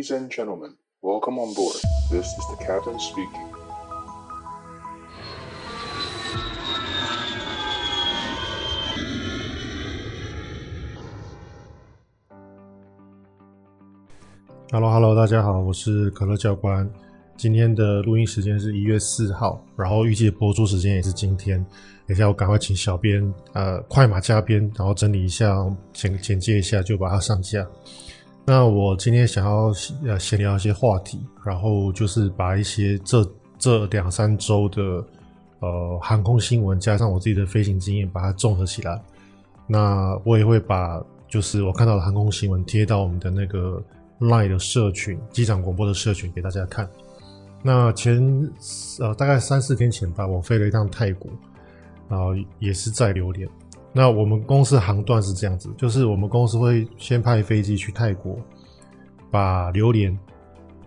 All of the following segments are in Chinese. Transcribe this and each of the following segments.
Ladies and gentlemen, welcome on board. This is the captain speaking. Hello, hello, 大家好，我是可乐教官。今天的录音时间是一月四号，然后预计播出时间也是今天。等一下我赶快请小编呃快马加鞭，然后整理一下，简简介一下，就把它上架。那我今天想要呃闲聊一些话题，然后就是把一些这这两三周的呃航空新闻加上我自己的飞行经验，把它综合起来。那我也会把就是我看到的航空新闻贴到我们的那个 Line 的社群，机长广播的社群给大家看。那前呃大概三四天前吧，我飞了一趟泰国，然后也是在榴莲。那我们公司航段是这样子，就是我们公司会先派飞机去泰国，把榴莲，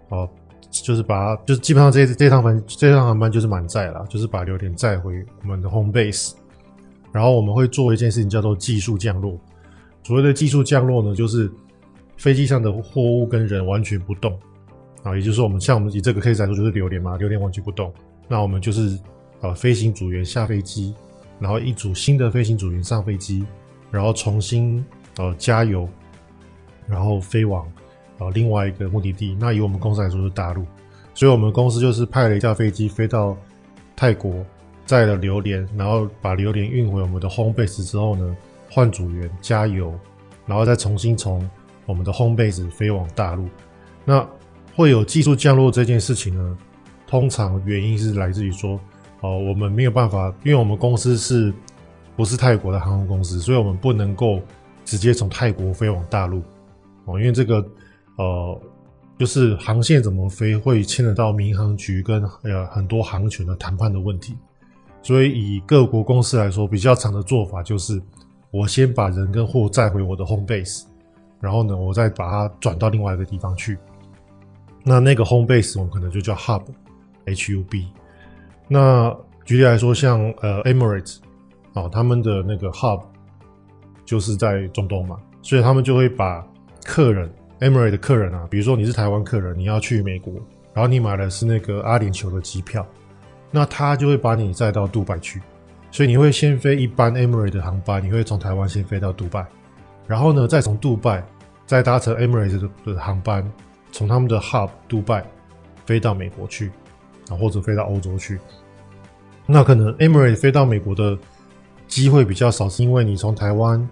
哦，就是把就是基本上这这趟航这趟航班就是满载了，就是把榴莲载回我们的 home base，然后我们会做一件事情叫做技术降落。所谓的技术降落呢，就是飞机上的货物跟人完全不动，啊，也就是说我们像我们以这个 case 来说就是榴莲嘛，榴莲完全不动，那我们就是呃飞行组员下飞机。然后一组新的飞行组员上飞机，然后重新呃加油，然后飞往呃另外一个目的地。那以我们公司来说是大陆，所以我们公司就是派了一架飞机飞到泰国，载了榴莲，然后把榴莲运回我们的 home base 之后呢，换组员加油，然后再重新从我们的 home base 飞往大陆。那会有技术降落这件事情呢，通常原因是来自于说。哦，我们没有办法，因为我们公司是不是泰国的航空公司，所以我们不能够直接从泰国飞往大陆。哦，因为这个呃，就是航线怎么飞会牵扯到民航局跟呃很多航权的谈判的问题。所以以各国公司来说，比较常的做法就是，我先把人跟货载回我的 home base，然后呢，我再把它转到另外一个地方去。那那个 home base 我们可能就叫 hub，H U B。那举例来说，像呃 Emirates 啊，他们的那个 hub 就是在中东嘛，所以他们就会把客人 Emirates 的客人啊，比如说你是台湾客人，你要去美国，然后你买的是那个阿联酋的机票，那他就会把你载到杜拜去，所以你会先飞一班 Emirates 的航班，你会从台湾先飞到杜拜，然后呢，再从杜拜再搭乘 Emirates 的航班，从他们的 hub 杜拜飞到美国去。啊，或者飞到欧洲去，那可能 Emery 飞到美国的机会比较少，是因为你从台湾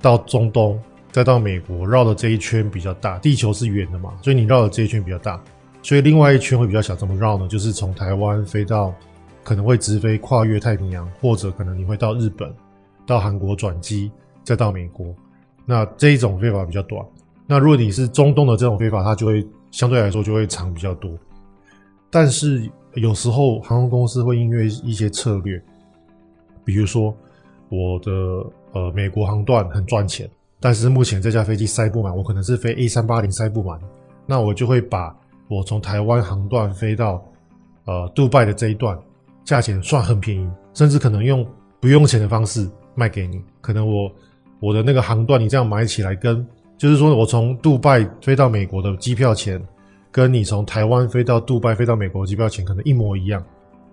到中东，再到美国绕的这一圈比较大。地球是圆的嘛，所以你绕的这一圈比较大，所以另外一圈会比较小。怎么绕呢？就是从台湾飞到，可能会直飞跨越太平洋，或者可能你会到日本、到韩国转机，再到美国。那这一种飞法比较短。那如果你是中东的这种飞法，它就会相对来说就会长比较多。但是有时候航空公司会因为一些策略，比如说我的呃美国航段很赚钱，但是目前这架飞机塞不满，我可能是飞 A 三八零塞不满，那我就会把我从台湾航段飞到呃杜拜的这一段，价钱算很便宜，甚至可能用不用钱的方式卖给你。可能我我的那个航段你这样买起来跟，就是说我从杜拜飞到美国的机票钱。跟你从台湾飞到杜拜飞到美国机票钱可能一模一样，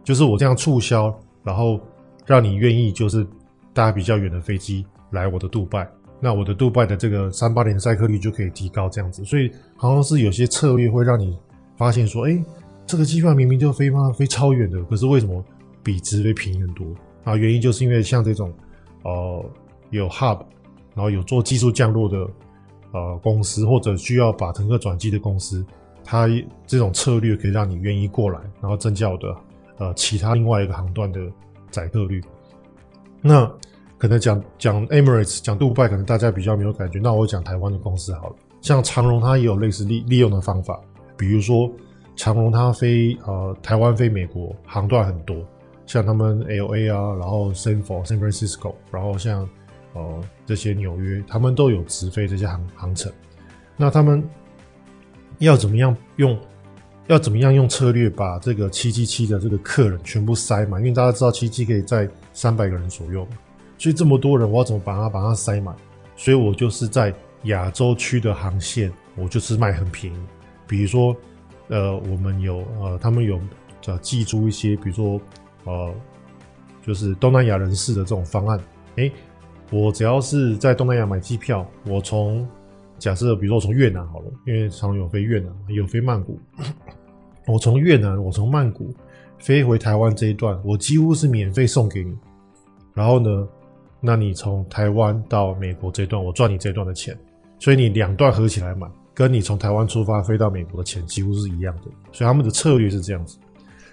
就是我这样促销，然后让你愿意就是搭比较远的飞机来我的杜拜，那我的杜拜的这个三八零的载客率就可以提高这样子，所以好像是有些策略会让你发现说，哎，这个机票明明就飞嘛？飞超远的，可是为什么比直飞便宜很多？啊，原因就是因为像这种，呃，有 hub，然后有做技术降落的呃公司，或者需要把乘客转机的公司。它这种策略可以让你愿意过来，然后增加我的呃其他另外一个航段的载客率。那可能讲讲 Emirates 讲杜拜，可能大家比较没有感觉。那我讲台湾的公司好了，像长荣它也有类似利利用的方法，比如说长荣它飞呃台湾飞美国航段很多，像他们 LA 啊，然后 Sanfo San Francisco，然后像呃这些纽约，他们都有直飞这些航航程。那他们。要怎么样用？要怎么样用策略把这个七七七的这个客人全部塞满？因为大家知道七七可以在三百个人左右，所以这么多人，我要怎么把它把它塞满？所以我就是在亚洲区的航线，我就是卖很便宜，比如说，呃，我们有呃，他们有呃，寄出一些，比如说呃，就是东南亚人士的这种方案。诶，我只要是在东南亚买机票，我从假设比如说我从越南好了，因为常有飞越南，有飞曼谷，我从越南，我从曼谷飞回台湾这一段，我几乎是免费送给你。然后呢，那你从台湾到美国这一段，我赚你这一段的钱，所以你两段合起来买，跟你从台湾出发飞到美国的钱几乎是一样的。所以他们的策略是这样子，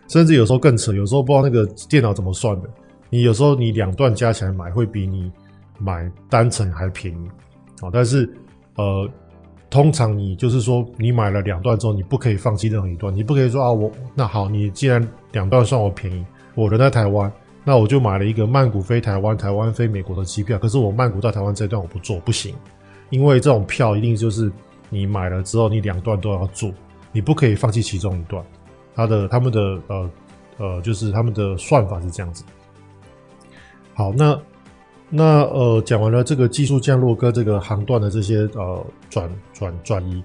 甚至有时候更扯，有时候不知道那个电脑怎么算的，你有时候你两段加起来买会比你买单程还便宜。好，但是呃，通常你就是说你买了两段之后，你不可以放弃任何一段，你不可以说啊我那好，你既然两段算我便宜，我人在台湾。那我就买了一个曼谷飞台湾、台湾飞美国的机票，可是我曼谷到台湾这一段我不做，不行，因为这种票一定就是你买了之后，你两段都要做，你不可以放弃其中一段。他的他们的呃呃，就是他们的算法是这样子。好，那那呃，讲完了这个技术降落跟这个航段的这些呃转转转移，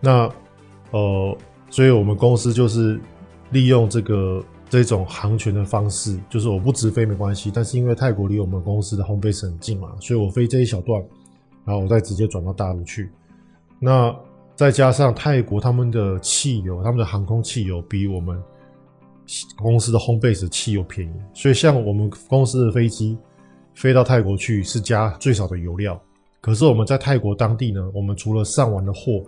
那呃，所以我们公司就是利用这个。这种航权的方式，就是我不直飞没关系，但是因为泰国离我们公司的 home base 很近嘛，所以我飞这一小段，然后我再直接转到大陆去。那再加上泰国他们的汽油，他们的航空汽油比我们公司的 home base 汽油便宜，所以像我们公司的飞机飞到泰国去是加最少的油料。可是我们在泰国当地呢，我们除了上完的货，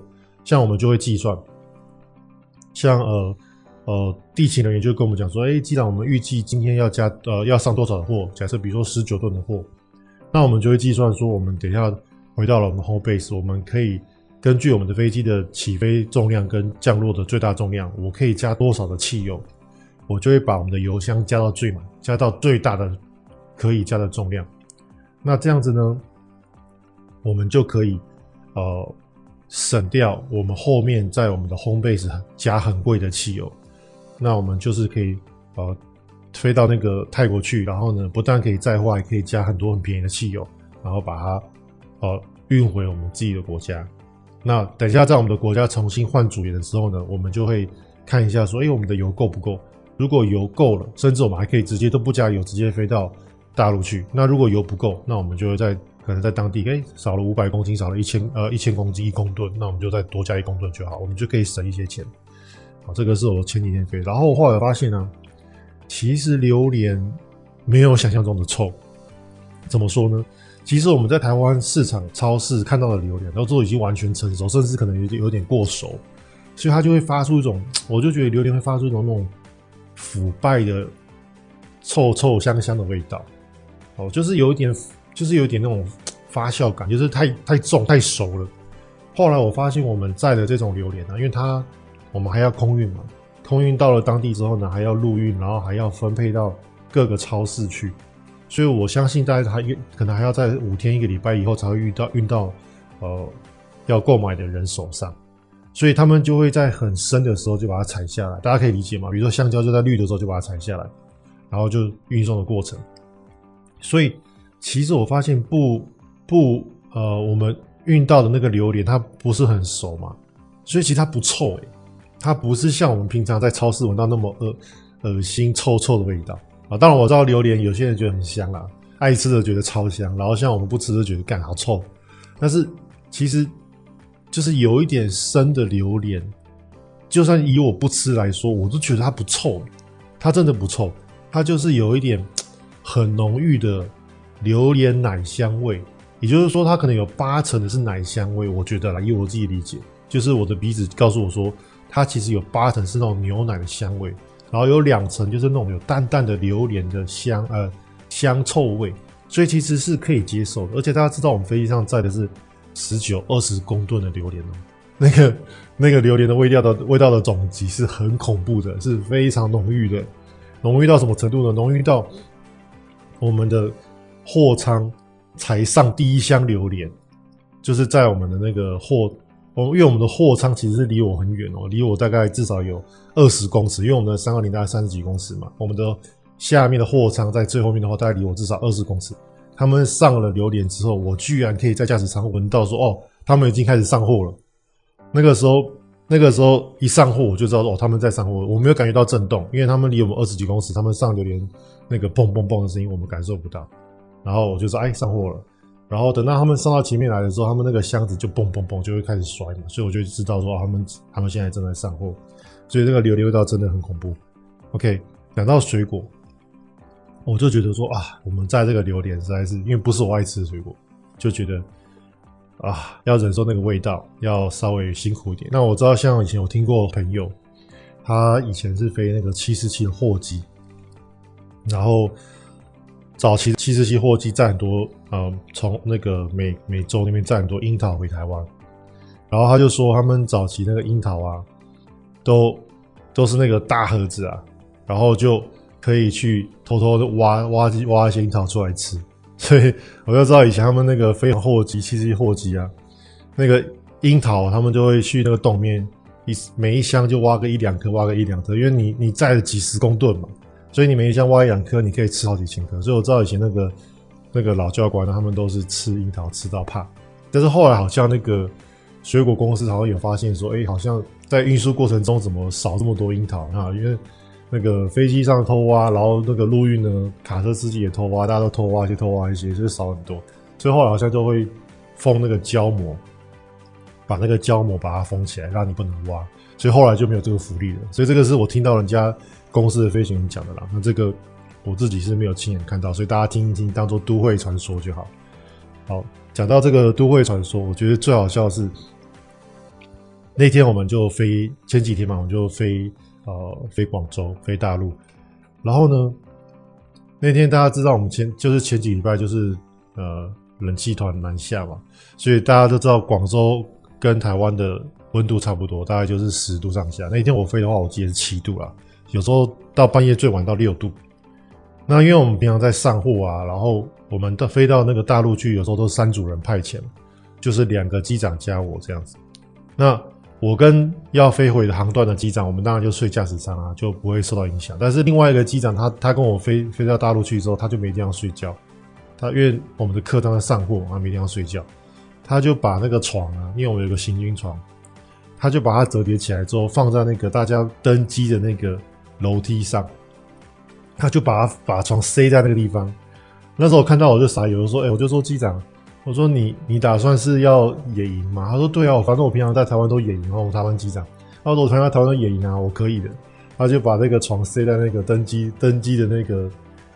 像我们就会计算，像呃。呃，地勤人员就跟我们讲说，哎，既然我们预计今天要加呃要上多少的货，假设比如说十九吨的货，那我们就会计算说，我们等一下回到了我们 home base，我们可以根据我们的飞机的起飞重量跟降落的最大重量，我可以加多少的汽油，我就会把我们的油箱加到最满，加到最大的可以加的重量。那这样子呢，我们就可以呃省掉我们后面在我们的 home base 加很贵的汽油。那我们就是可以呃飞到那个泰国去，然后呢，不但可以载货，还可以加很多很便宜的汽油，然后把它呃运回我们自己的国家。那等一下在我们的国家重新换主员的时候呢，我们就会看一下说，哎，我们的油够不够？如果油够了，甚至我们还可以直接都不加油，直接飞到大陆去。那如果油不够，那我们就会在可能在当地，哎，少了五百公斤，少了一千呃一千公斤一公吨，那我们就再多加一公吨就好，我们就可以省一些钱。好，这个是我前几天飞，然后我后来发现呢，其实榴莲没有想象中的臭。怎么说呢？其实我们在台湾市场超市看到的榴莲，然后都已经完全成熟，甚至可能有点有点过熟，所以它就会发出一种，我就觉得榴莲会发出一种那种腐败的臭臭香香的味道。哦，就是有一点，就是有一点那种发酵感，就是太太重太熟了。后来我发现我们在的这种榴莲呢，因为它我们还要空运嘛，空运到了当地之后呢，还要陆运，然后还要分配到各个超市去，所以我相信大家还可能还要在五天一个礼拜以后才会遇到运到呃要购买的人手上，所以他们就会在很生的时候就把它采下来，大家可以理解嘛？比如说香蕉就在绿的时候就把它采下来，然后就运送的过程。所以其实我发现不不呃，我们运到的那个榴莲它不是很熟嘛，所以其实它不臭诶、它不是像我们平常在超市闻到那么恶恶心臭臭的味道啊！当然我知道榴莲有些人觉得很香啦，爱吃的觉得超香，然后像我们不吃的觉得干好臭。但是其实就是有一点生的榴莲，就算以我不吃来说，我都觉得它不臭，它真的不臭，它就是有一点很浓郁的榴莲奶香味，也就是说它可能有八成的是奶香味，我觉得啦，以我自己理解，就是我的鼻子告诉我说。它其实有八成是那种牛奶的香味，然后有两层就是那种有淡淡的榴莲的香，呃，香臭味，所以其实是可以接受的。而且大家知道，我们飞机上载的是十九、二十公吨的榴莲哦，那个那个榴莲的味道的味道的总级是很恐怖的，是非常浓郁的，浓郁到什么程度呢？浓郁到我们的货仓才上第一箱榴莲，就是在我们的那个货。我，因为我们的货仓其实是离我很远哦，离我大概至少有二十公尺，因为我们的三二零大概三十几公尺嘛，我们的下面的货仓在最后面的话，大概离我至少二十公尺。他们上了榴莲之后，我居然可以在驾驶舱闻到说，哦，他们已经开始上货了。那个时候那个时候一上货，我就知道哦，他们在上货，我没有感觉到震动，因为他们离我们二十几公尺，他们上榴莲那个嘣嘣嘣的声音，我们感受不到。然后我就说，哎，上货了。然后等到他们上到前面来的时候，他们那个箱子就嘣嘣嘣就会开始摔嘛，所以我就知道说他们他们现在正在上货，所以这个榴莲味道真的很恐怖。OK，讲到水果，我就觉得说啊，我们在这个榴莲实在是因为不是我爱吃的水果，就觉得啊要忍受那个味道，要稍微辛苦一点。那我知道像以前我听过朋友，他以前是飞那个七四七的货机，然后。早期七四七货机载很多，嗯，从那个美美洲那边载很多樱桃回台湾，然后他就说他们早期那个樱桃啊，都都是那个大盒子啊，然后就可以去偷偷的挖挖挖一些樱桃出来吃，所以我就知道以前他们那个飞货机其实货机啊，那个樱桃他们就会去那个洞面一每一箱就挖个一两颗，挖个一两颗，因为你你载了几十公吨嘛。所以你每一箱挖一两颗，你可以吃好几千颗。所以我知道以前那个那个老教官，他们都是吃樱桃吃到怕。但是后来好像那个水果公司好像有发现说，哎、好像在运输过程中怎么少这么多樱桃啊？因为那个飞机上偷挖，然后那个陆运呢，卡车司机也偷挖，大家都偷挖一些，偷挖一些，就是少很多。所以后好像就会封那个胶膜，把那个胶膜把它封起来，让你不能挖。所以后来就没有这个福利了。所以这个是我听到人家。公司的飞行员讲的啦，那这个我自己是没有亲眼看到，所以大家听一听，当做都会传说就好。好，讲到这个都会传说，我觉得最好笑的是那天我们就飞前几天嘛，我们就飞呃飞广州飞大陆，然后呢那天大家知道我们前就是前几礼拜就是呃冷气团南下嘛，所以大家都知道广州跟台湾的温度差不多，大概就是十度上下。那一天我飞的话，我记得是七度啦。有时候到半夜最晚到六度，那因为我们平常在上货啊，然后我们到飞到那个大陆去，有时候都是三组人派遣，就是两个机长加我这样子。那我跟要飞回的航段的机长，我们当然就睡驾驶舱啊，就不会受到影响。但是另外一个机长，他他跟我飞飞到大陆去之后，他就没地方睡觉。他因为我们的客舱在上货，他没地方睡觉，他就把那个床啊，因为我们有个行军床，他就把它折叠起来之后，放在那个大家登机的那个。楼梯上，他就把他把床塞在那个地方。那时候我看到我就傻眼，我说：“哎、我就说机长，我说你你打算是要野营吗？”他说：“对啊，反正我平常在台湾都野营，然后我台湾机长，他说我平常在台湾都野营啊，我可以的。”他就把那个床塞在那个登机登机的那个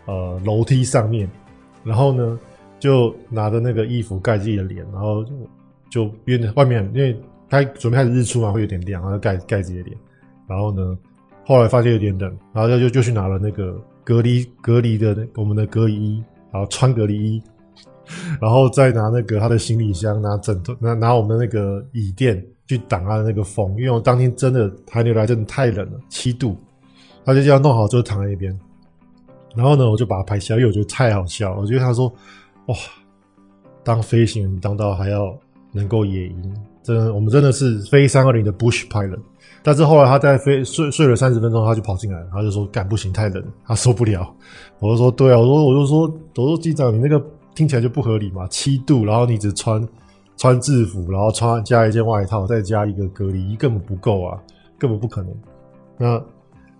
呃楼梯上面，然后呢就拿着那个衣服盖自己的脸，然后就因为外面因为他准备开始日出嘛，会有点亮，然后盖盖自己的脸，然后呢。后来发现有点冷，然后他就就去拿了那个隔离隔离的我们的隔离衣，然后穿隔离衣，然后再拿那个他的行李箱，拿枕头，拿拿我们的那个椅垫去挡他的那个风，因为我当天真的寒流来真的太冷了，七度，他就这样弄好之后躺在一边，然后呢我就把他拍下，因为我觉得太好笑，我觉得他说哇，当飞行员当到还要能够野营，真的我们真的是飞三二零的 Bush Pilot。但是后来他在飞睡睡了三十分钟，他就跑进来，他就说：“干不行，太冷，他受不了。”我就说：“对啊，我说我就说，我说机长，你那个听起来就不合理嘛，七度，然后你只穿穿制服，然后穿加一件外套，再加一个隔离衣，根本不够啊，根本不可能。那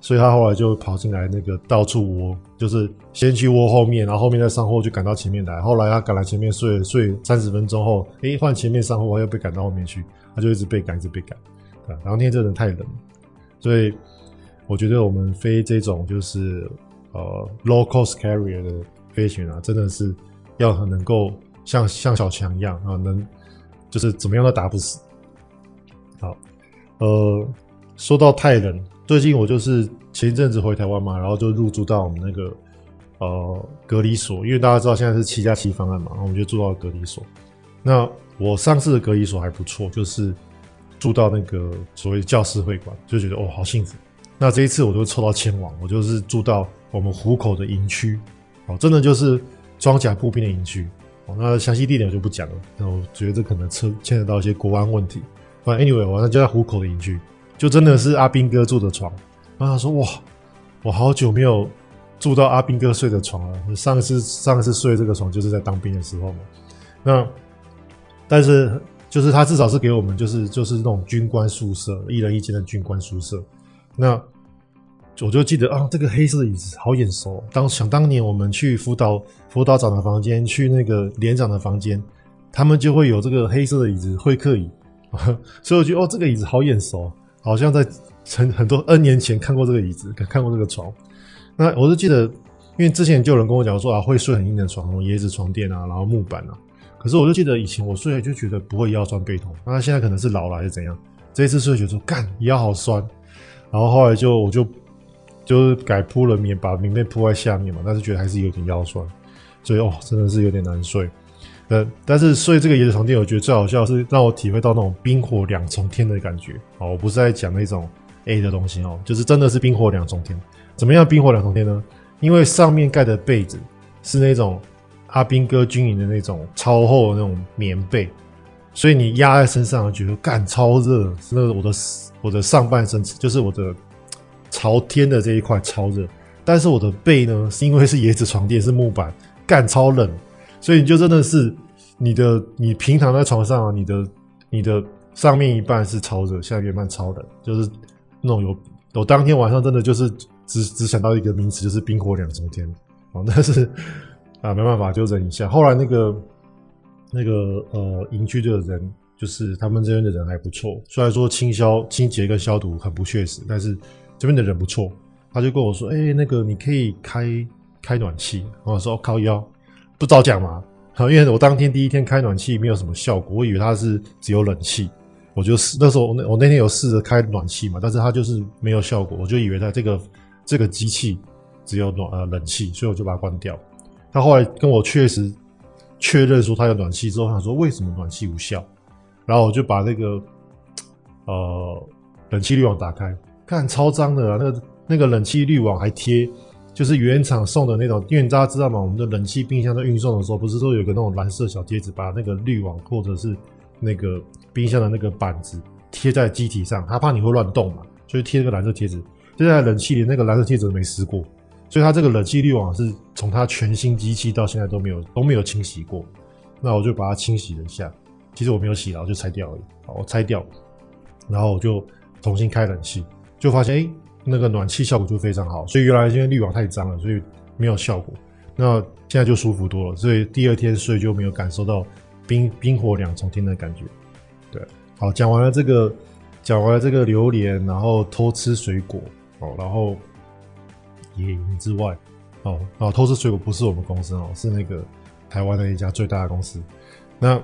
所以他后来就跑进来，那个到处窝，就是先去窝后面，然后后面再上货，就赶到前面来。后来他赶来前面睡睡三十分钟后，诶，换前面上货，又被赶到后面去，他就一直被赶，一直被赶。然后那天真的太冷，所以我觉得我们飞这种就是呃 low cost carrier 的飞行啊，真的是要很能够像像小强一样啊，能就是怎么样都打不死。好，呃，说到泰人，最近我就是前一阵子回台湾嘛，然后就入住到我们那个呃隔离所，因为大家知道现在是七加七方案嘛，然后我们就住到隔离所。那我上次的隔离所还不错，就是。住到那个所谓教师会馆，就觉得哦，好幸福。那这一次我就抽到签王，我就是住到我们湖口的营区，哦，真的就是装甲步兵的营区。哦，那详细地点我就不讲了。那我觉得这可能牵牵扯到一些国安问题。反正 anyway，我那就在湖口的营区，就真的是阿兵哥住的床。然后他说哇，我好久没有住到阿兵哥睡的床了。上次上次睡这个床就是在当兵的时候嘛。那但是。就是他至少是给我们就是就是那种军官宿舍，一人一间的军官宿舍。那我就记得啊，这个黑色的椅子好眼熟。当想当年我们去辅导辅导长的房间，去那个连长的房间，他们就会有这个黑色的椅子会客椅，所以我觉得哦，这个椅子好眼熟，好像在很很多 N 年前看过这个椅子，看过这个床。那我就记得，因为之前就有人跟我讲说啊，会睡很硬的床，椰子床垫啊，然后木板啊。可是我就记得以前我睡就觉得不会腰酸背痛，那现在可能是老了还是怎样？这一次睡觉得说干腰好酸，然后后来就我就。就是改铺了棉，把棉被铺在下面嘛，但是觉得还是有点腰酸，所以哦，真的是有点难睡。呃，但是睡这个椰子床垫，我觉得最好笑是让我体会到那种冰火两重天的感觉。哦，我不是在讲那种 A 的东西哦，就是真的是冰火两重天。怎么样冰火两重天呢？因为上面盖的被子是那种阿兵哥军营的那种超厚的那种棉被，所以你压在身上觉得干超热，是那个我的我的上半身就是我的。朝天的这一块超热，但是我的背呢，是因为是椰子床垫，是木板，干超冷，所以你就真的是你的你平躺在床上啊，你的你的上面一半是超热，下面一半超冷，就是那种有我当天晚上真的就是只只想到一个名词，就是冰火两重天啊，但是啊没办法就忍一下。后来那个那个呃营区的人，就是他们这边的人还不错，虽然说清消清洁跟消毒很不确实，但是。这边的人不错，他就跟我说：“哎、那个你可以开开暖气。”我说：“靠腰，不早讲嘛。”，因为我当天第一天开暖气没有什么效果，我以为它是只有冷气。我就试那时候我那我那天有试着开暖气嘛，但是它就是没有效果，我就以为它这个这个机器只有暖呃冷气，所以我就把它关掉。他后来跟我确实确认说他有暖气之后，他说：“为什么暖气无效？”然后我就把那个呃冷气滤网打开。看超脏的啊！那个那个冷气滤网还贴，就是原厂送的那种。因为大家知道嘛，我们的冷气冰箱在运送的时候，不是都有个那种蓝色小贴纸，把那个滤网或者是那个冰箱的那个板子贴在机体上，他怕你会乱动嘛，所以贴那个蓝色贴纸。现在冷气里那个蓝色贴纸都没撕过，所以它这个冷气滤网是从它全新机器到现在都没有都没有清洗过。那我就把它清洗了一下，其实我没有洗然后就拆掉而已。好，我拆掉，然后我就重新开冷气。就发现，哎、那个暖气效果就非常好。所以原来因为滤网太脏了，所以没有效果。那现在就舒服多了。所以第二天睡就没有感受到冰冰火两重天的感觉。对，好，讲完了这个，讲完了这个榴莲，然后偷吃水果，哦，然后野营之外，哦，哦，偷吃水果不是我们公司哦，是那个台湾的一家最大的公司。那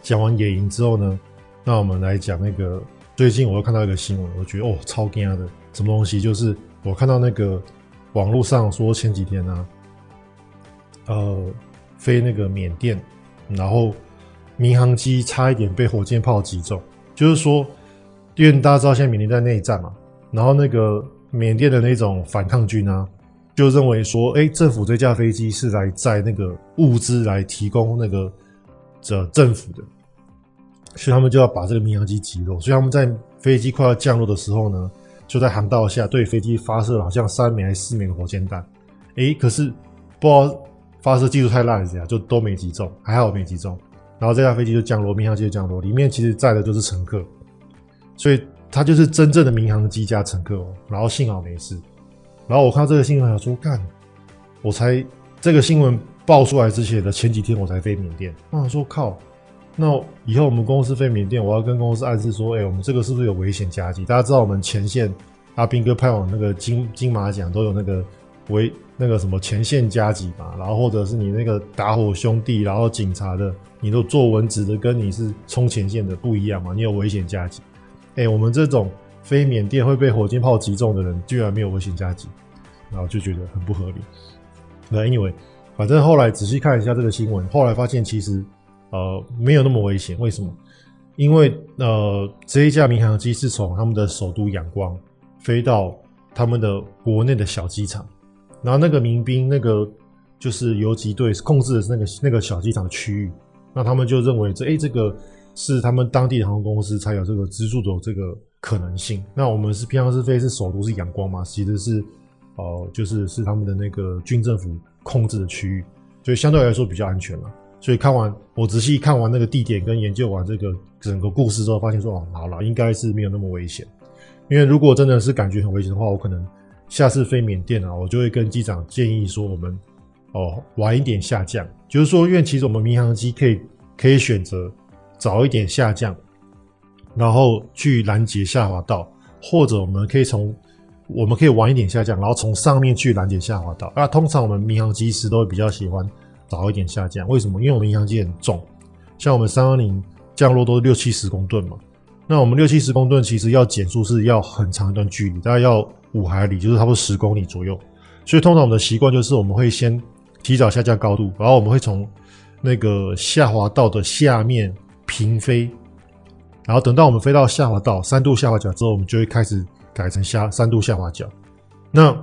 讲完野营之后呢，那我们来讲那个。最近我又看到一个新闻，我觉得哦超惊讶的，什么东西？就是我看到那个网络上说前几天呢、啊，呃，飞那个缅甸，然后民航机差一点被火箭炮击中。就是说，因为大家知道现在缅甸在内战嘛，然后那个缅甸的那种反抗军啊，就认为说，哎，政府这架飞机是来载那个物资来提供那个这政府的。所以他们就要把这个民航机击落，所以他们在飞机快要降落的时候呢，就在航道下对飞机发射了好像三枚还是四枚火箭弹。诶，可是不知道发射技术太烂还是怎样，就都没击中，还好没击中。然后这架飞机就降落，民航机就降落，里面其实载的就是乘客，所以它就是真正的民航机加乘客哦。然后幸好没事。然后我看到这个新闻，想说干，我才这个新闻爆出来之前的前几天我才飞缅甸，我说靠。那以后我们公司飞缅甸，我要跟公司暗示说，哎、我们这个是不是有危险加急？大家知道我们前线阿斌哥派往那个金金马奖都有那个危那个什么前线加急嘛，然后或者是你那个打火兄弟，然后警察的，你都做文职的，跟你是冲前线的不一样嘛？你有危险加急。哎、我们这种飞缅甸会被火箭炮击中的人，居然没有危险加急，然后就觉得很不合理。那 anyway，反正后来仔细看一下这个新闻，后来发现其实。呃，没有那么危险。为什么？因为呃，这一架民航机是从他们的首都仰光飞到他们的国内的小机场，然后那个民兵那个就是游击队控制的是那个那个小机场的区域，那他们就认为这诶这个是他们当地的航空公司才有这个资助的这个可能性。那我们是平常是飞是首都是仰光嘛，其实是、呃，就是是他们的那个军政府控制的区域，所以相对来说比较安全嘛。所以看完我仔细看完那个地点跟研究完这个整个故事之后，发现说哦，好了，应该是没有那么危险。因为如果真的是感觉很危险的话，我可能下次飞缅甸啊，我就会跟机长建议说，我们哦晚一点下降。就是说，因为其实我们民航机可以可以选择早一点下降，然后去拦截下滑道，或者我们可以从我们可以晚一点下降，然后从上面去拦截下滑道。那通常我们民航机师都会比较喜欢早一点下降。为什么？因为我们影响机很重，像我们三二零降落都是六七十公吨嘛。那我们六七十公吨，其实要减速是要很长一段距离，大概要五海里，就是差不多十公里左右。所以通常我们的习惯就是我们会先提早下降高度，然后我们会从那个下滑道的下面平飞，然后等到我们飞到下滑道三度下滑角之后，我们就会开始改成下三度下滑角。那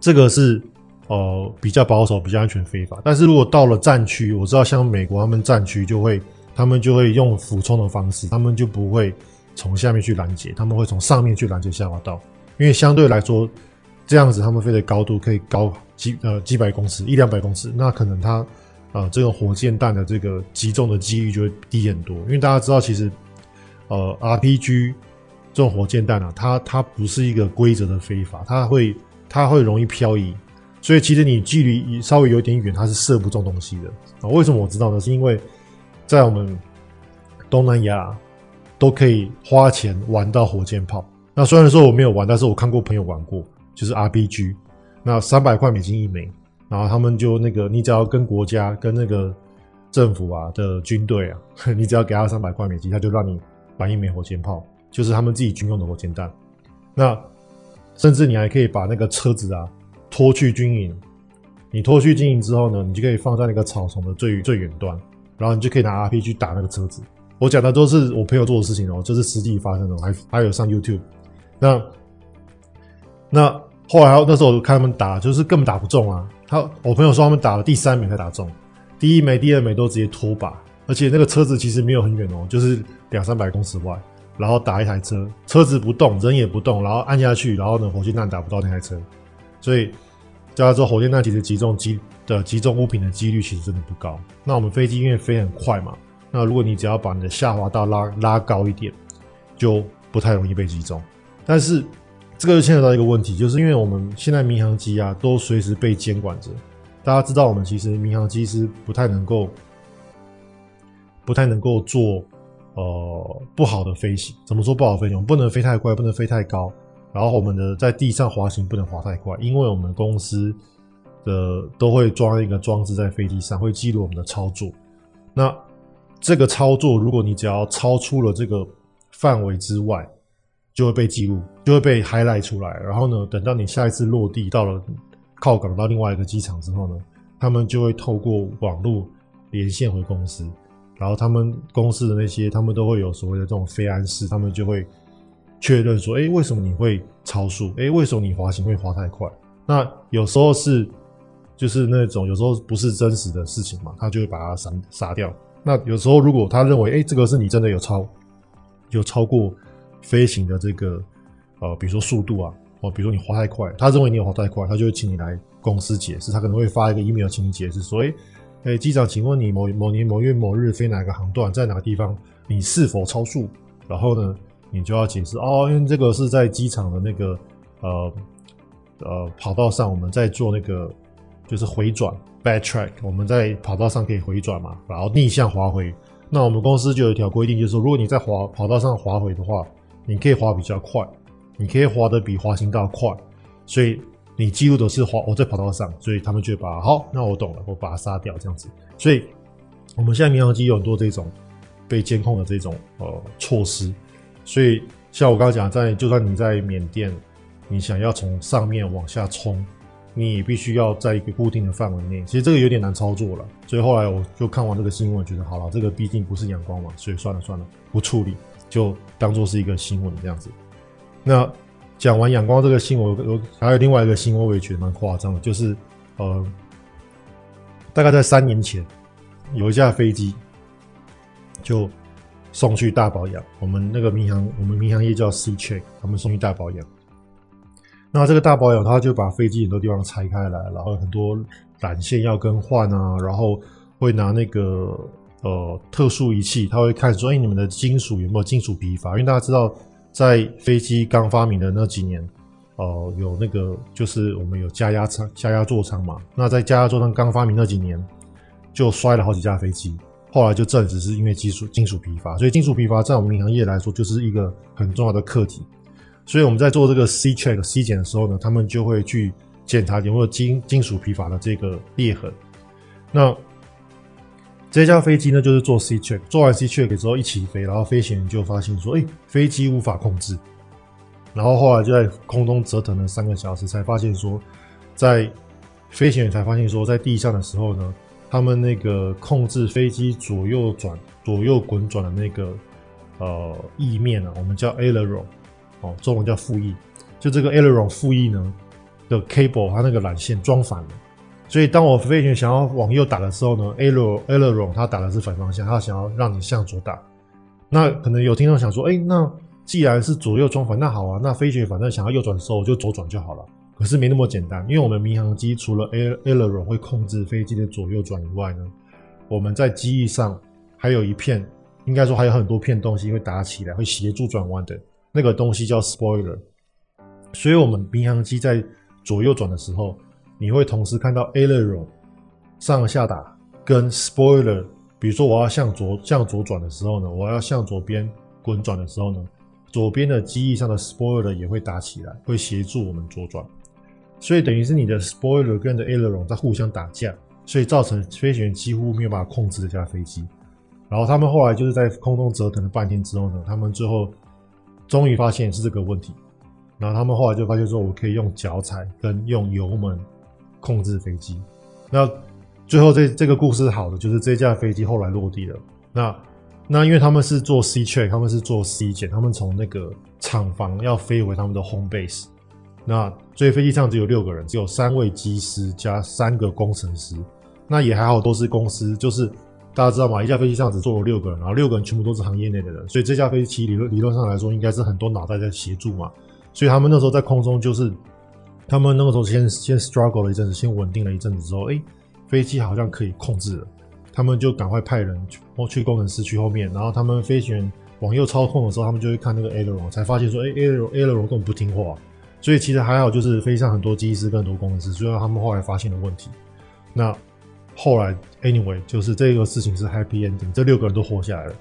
这个是呃比较保守、比较安全飞法。但是如果到了战区，我知道像美国他们战区就会。他们就会用俯冲的方式，他们就不会从下面去拦截，他们会从上面去拦截下滑道，因为相对来说，这样子他们飞的高度可以高几呃几百公尺，一两百公尺，那可能它呃这个火箭弹的这个击中的几率就会低很多。因为大家知道，其实呃 RPG 这种火箭弹啊，它它不是一个规则的飞法，它会它会容易漂移，所以其实你距离稍微有点远，它是射不中东西的啊。为什么我知道呢？是因为在我们东南亚都可以花钱玩到火箭炮。那虽然说我没有玩，但是我看过朋友玩过，就是 RPG。那三百块美金一枚，然后他们就那个，你只要跟国家、跟那个政府啊的军队啊，你只要给他三百块美金，他就让你买一枚火箭炮，就是他们自己军用的火箭弹。那甚至你还可以把那个车子啊拖去军营，你拖去军营之后呢，你就可以放在那个草丛的最最远端。然后你就可以拿 R P 去打那个车子。我讲的都是我朋友做的事情哦，就是实际发生的，还还有上 YouTube。那那后来那时候我看他们打，就是根本打不中啊。他我朋友说他们打了第三枚才打中，第一枚、第二枚都直接脱靶，而且那个车子其实没有很远哦，就是两三百公尺外。然后打一台车，车子不动，人也不动，然后按下去，然后呢，火箭弹打不到那台车。所以叫他说，火箭弹其实击中机。的击中物品的几率其实真的不高。那我们飞机因为飞很快嘛，那如果你只要把你的下滑道拉拉高一点，就不太容易被击中。但是这个就牵扯到一个问题，就是因为我们现在民航机啊都随时被监管着。大家知道，我们其实民航机是不太能够、不太能够做呃不好的飞行。怎么说不好的飞行？不能飞太快，不能飞太高。然后我们的在地上滑行不能滑太快，因为我们公司。的都会装一个装置在飞机上，会记录我们的操作。那这个操作，如果你只要超出了这个范围之外，就会被记录，就会被 highlight 出来。然后呢，等到你下一次落地到了靠港到另外一个机场之后呢，他们就会透过网络连线回公司。然后他们公司的那些，他们都会有所谓的这种飞安室，他们就会确认说：哎，为什么你会超速？哎，为什么你滑行会滑太快？那有时候是。就是那种有时候不是真实的事情嘛，他就会把它杀杀掉。那有时候如果他认为，哎、欸，这个是你真的有超，有超过飞行的这个呃，比如说速度啊，哦，比如说你滑太快，他认为你有滑太快，他就会请你来公司解释。他可能会发一个 email 请你解释，说，哎、欸，机长，请问你某某年某月某日飞哪个航段，在哪个地方，你是否超速？然后呢，你就要解释哦，因为这个是在机场的那个呃呃跑道上，我们在做那个。就是回转 backtrack，我们在跑道上可以回转嘛，然后逆向滑回。那我们公司就有一条规定，就是说，如果你在滑跑道上滑回的话，你可以滑比较快，你可以滑得比滑行道快，所以你记录的是滑我在跑道上，所以他们就把好，那我懂了，我把它杀掉这样子。所以我们现在民航机有很多这种被监控的这种呃措施，所以像我刚刚讲，在就算你在缅甸，你想要从上面往下冲。你也必须要在一个固定的范围内，其实这个有点难操作了。所以后来我就看完这个新闻，觉得好了，这个毕竟不是阳光嘛，所以算了算了，不处理，就当做是一个新闻这样子。那讲完阳光这个新闻，我还有另外一个新闻，我也觉得蛮夸张的，就是呃，大概在三年前，有一架飞机就送去大保养。我们那个民航，我们民航业叫 C check，他们送去大保养。那这个大保养，他就把飞机很多地方拆开来，然后很多缆线要更换啊，然后会拿那个呃特殊仪器，他会看说，哎，你们的金属有没有金属疲乏？因为大家知道，在飞机刚发明的那几年，呃，有那个就是我们有加压舱、加压座舱嘛。那在加压座舱刚发明那几年，就摔了好几架飞机。后来就证实是因为金属金属疲乏，所以金属疲乏在我们民航业来说就是一个很重要的课题。所以我们在做这个 C check C 检的时候呢，他们就会去检查有没有金金属疲乏的这个裂痕。那这架飞机呢，就是做 C check，做完 C check 之后一起飞，然后飞行员就发现说，哎，飞机无法控制。然后后来就在空中折腾了三个小时，才发现说，在飞行员才发现说，在地上的时候呢，他们那个控制飞机左右转、左右滚转的那个呃翼面啊，我们叫 aileron，哦，中文叫副翼，就这个 aileron 副翼呢的 cable，它那个缆线装反了。所以，当我飞行员想要往右打的时候呢，aileron 它打的是反方向，它想要让你向左打。那可能有听众想说，哎、那既然是左右装反，那好啊，那飞行员反正想要右转的时候，我就左转就好了。可是没那么简单，因为我们民航机除了 aileron 会控制飞机的左右转以外呢，我们在机翼上还有一片，应该说还有很多片东西会打起来，会协助转弯的那个东西叫 spoiler。所以，我们民航机在左右转的时候。你会同时看到 aileron 上下打跟 spoiler，比如说我要向左向左转的时候呢，我要向左边滚转的时候呢，左边的机翼上的 spoiler 也会打起来，会协助我们左转。所以等于是你的 spoiler 跟着 aileron 在互相打架，所以造成飞行员几乎没有办法控制这架飞机。然后他们后来就是在空中折腾了半天之后呢，他们最后终于发现是这个问题。然后他们后来就发现说，我可以用脚踩跟用油门。控制飞机，那最后这这个故事好的就是这架飞机后来落地了。那那因为他们是做 C check，他们是做 C 检，他们从那个厂房要飞回他们的 home base。那所以飞机上只有六个人，只有三位机师加三个工程师。那也还好，都是公司，就是大家知道吗？一架飞机上只坐了六个人，然后六个人全部都是行业内的人，所以这架飞机理论理论上来说，应该是很多脑袋在协助嘛。所以他们那时候在空中就是。他们那个时候先先 struggle 了一阵子，先稳定了一阵子之后，哎，飞机好像可以控制了，他们就赶快派人去去工程师去后面，然后他们飞行员往右操控的时候，他们就会看那个 aileron，才发现说，哎，aileron aileron 根本不听话，所以其实还好，就是飞机上很多机师跟很多工程师，最后他们后来发现了问题。那后来 anyway 就是这个事情是 happy ending，这六个人都活下来了。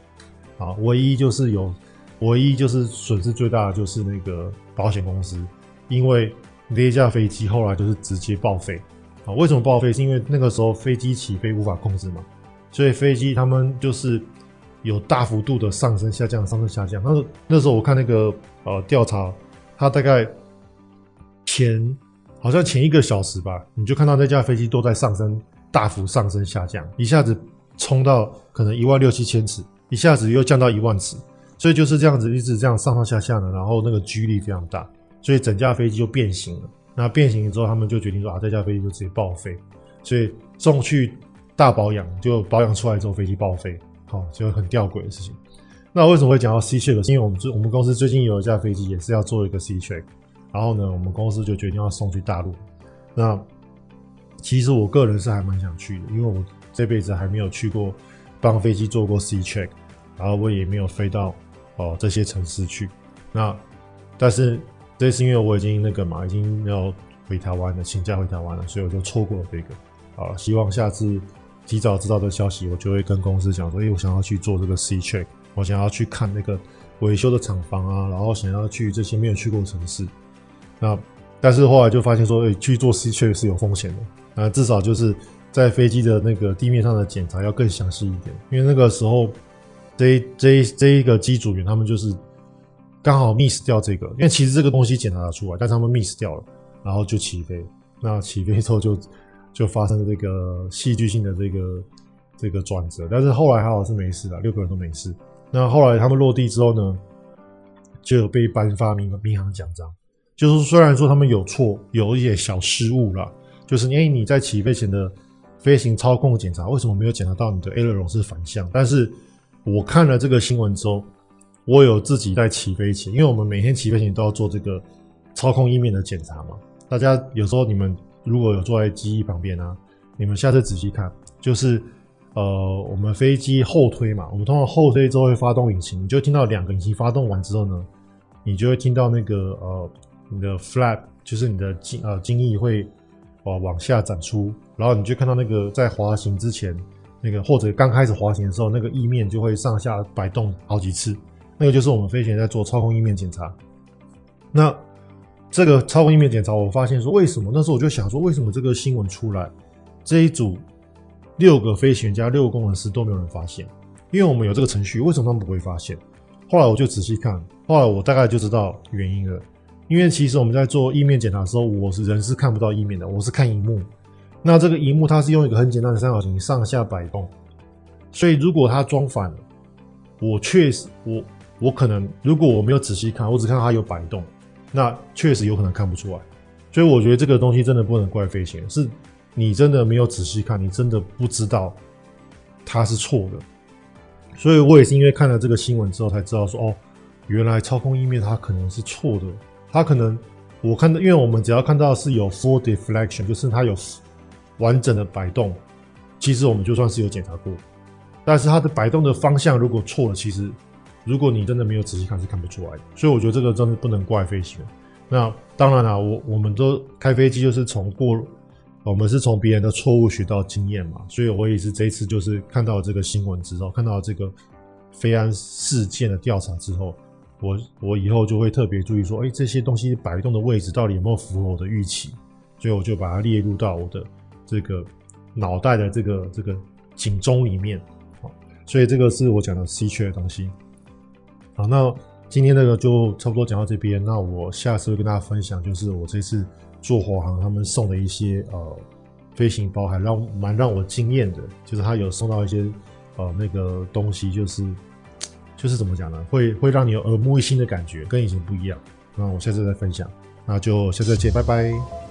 啊，唯一就是有，唯一就是损失最大的就是那个保险公司，因为。这一架飞机后来就是直接报废啊！为什么报废？是因为那个时候飞机起飞无法控制嘛，所以飞机他们就是有大幅度的上升下降，上升下降。那那时候我看那个呃调查，它大概前好像前一个小时吧，你就看到那架飞机都在上升，大幅上升下降，一下子冲到可能一万六七千尺，一下子又降到一万尺，所以就是这样子一直这样上上下下的，然后那个 G 力非常大。所以整架飞机就变形了。那变形了之后，他们就决定说啊，这架飞机就直接报废。所以送去大保养，就保养出来之后，飞机报废。好，就很吊诡的事情。那为什么会讲到 C check？是因为我们我们公司最近有一架飞机也是要做一个 C check，然后呢，我们公司就决定要送去大陆。那其实我个人是还蛮想去的，因为我这辈子还没有去过帮飞机做过 C check，然后我也没有飞到哦、这些城市去。那但是。这是因为我已经那个嘛，已经要回台湾了，请假回台湾了，所以我就错过了这个。啊，希望下次提早知道的消息，我就会跟公司讲说，哎，我想要去做这个 C check，我想要去看那个维修的厂房啊，然后想要去这些没有去过的城市。那但是后来就发现说，哎，去做 C 确实是有风险的。那至少就是在飞机的那个地面上的检查要更详细一点，因为那个时候这这这一个机组员他们就是。刚好 miss 掉这个，因为其实这个东西检查得出来，但他们 miss 掉了，然后就起飞。那起飞之后就就发生这个戏剧性的这个这个转折，但是后来还好是没事的，六个人都没事。那后来他们落地之后呢，就有被颁发民民航奖章，就是虽然说他们有错，有一些小失误啦，就是因为你在起飞前的飞行操控检查，为什么没有检查到你的 aileron 是反向？但是我看了这个新闻之后。我有自己在起飞前，因为我们每天起飞前都要做这个操控意面的检查嘛。大家有时候你们如果有坐在机翼旁边啊，你们下次仔细看，就是呃，我们飞机后推嘛，我们通常后推之后会发动引擎，你就听到两个引擎发动完之后呢，你就会听到那个呃，你的 flap 就是你的襟呃襟翼会呃往下展出，然后你就看到那个在滑行之前那个或者刚开始滑行的时候，那个翼面就会上下摆动好几次，那个就是我们飞行员在做操控翼面检查。那这个操控翼面检查，我发现说为什么？那时候我就想说，为什么这个新闻出来这一组？六个飞行员加六个工程师都没有人发现，因为我们有这个程序，为什么他们不会发现？后来我就仔细看，后来我大概就知道原因了。因为其实我们在做翼面检查的时候，我是人是看不到翼面的，我是看荧幕。那这个荧幕它是用一个很简单的三角形上下摆动，所以如果它装反了，我确实我我可能如果我没有仔细看，我只看到它有摆动，那确实有可能看不出来。所以我觉得这个东西真的不能怪飞行员，是。你真的没有仔细看，你真的不知道它是错的。所以我也是因为看了这个新闻之后才知道说，哦，原来操控翼面它可能是错的。它可能我看到，因为我们只要看到是有 full deflection，就是它有完整的摆动，其实我们就算是有检查过。但是它的摆动的方向如果错了，其实如果你真的没有仔细看，是看不出来的。所以我觉得这个真的不能怪飞行员。那当然了，我我们都开飞机就是从过。我们是从别人的错误学到经验嘛，所以我也是这一次就是看到这个新闻之后，看到这个飞安事件的调查之后，我我以后就会特别注意说，哎，这些东西摆动的位置到底有没有符合我的预期，所以我就把它列入到我的这个脑袋的这个这个警钟里面。好，所以这个是我讲的稀缺的东西。好，那今天这个就差不多讲到这边，那我下次会跟大家分享，就是我这次。做华航他们送的一些呃飞行包，还让蛮让我惊艳的，就是他有送到一些呃那个东西，就是就是怎么讲呢？会会让你有耳目一新的感觉，跟以前不一样。那我下次再分享，那就下次再见，拜拜。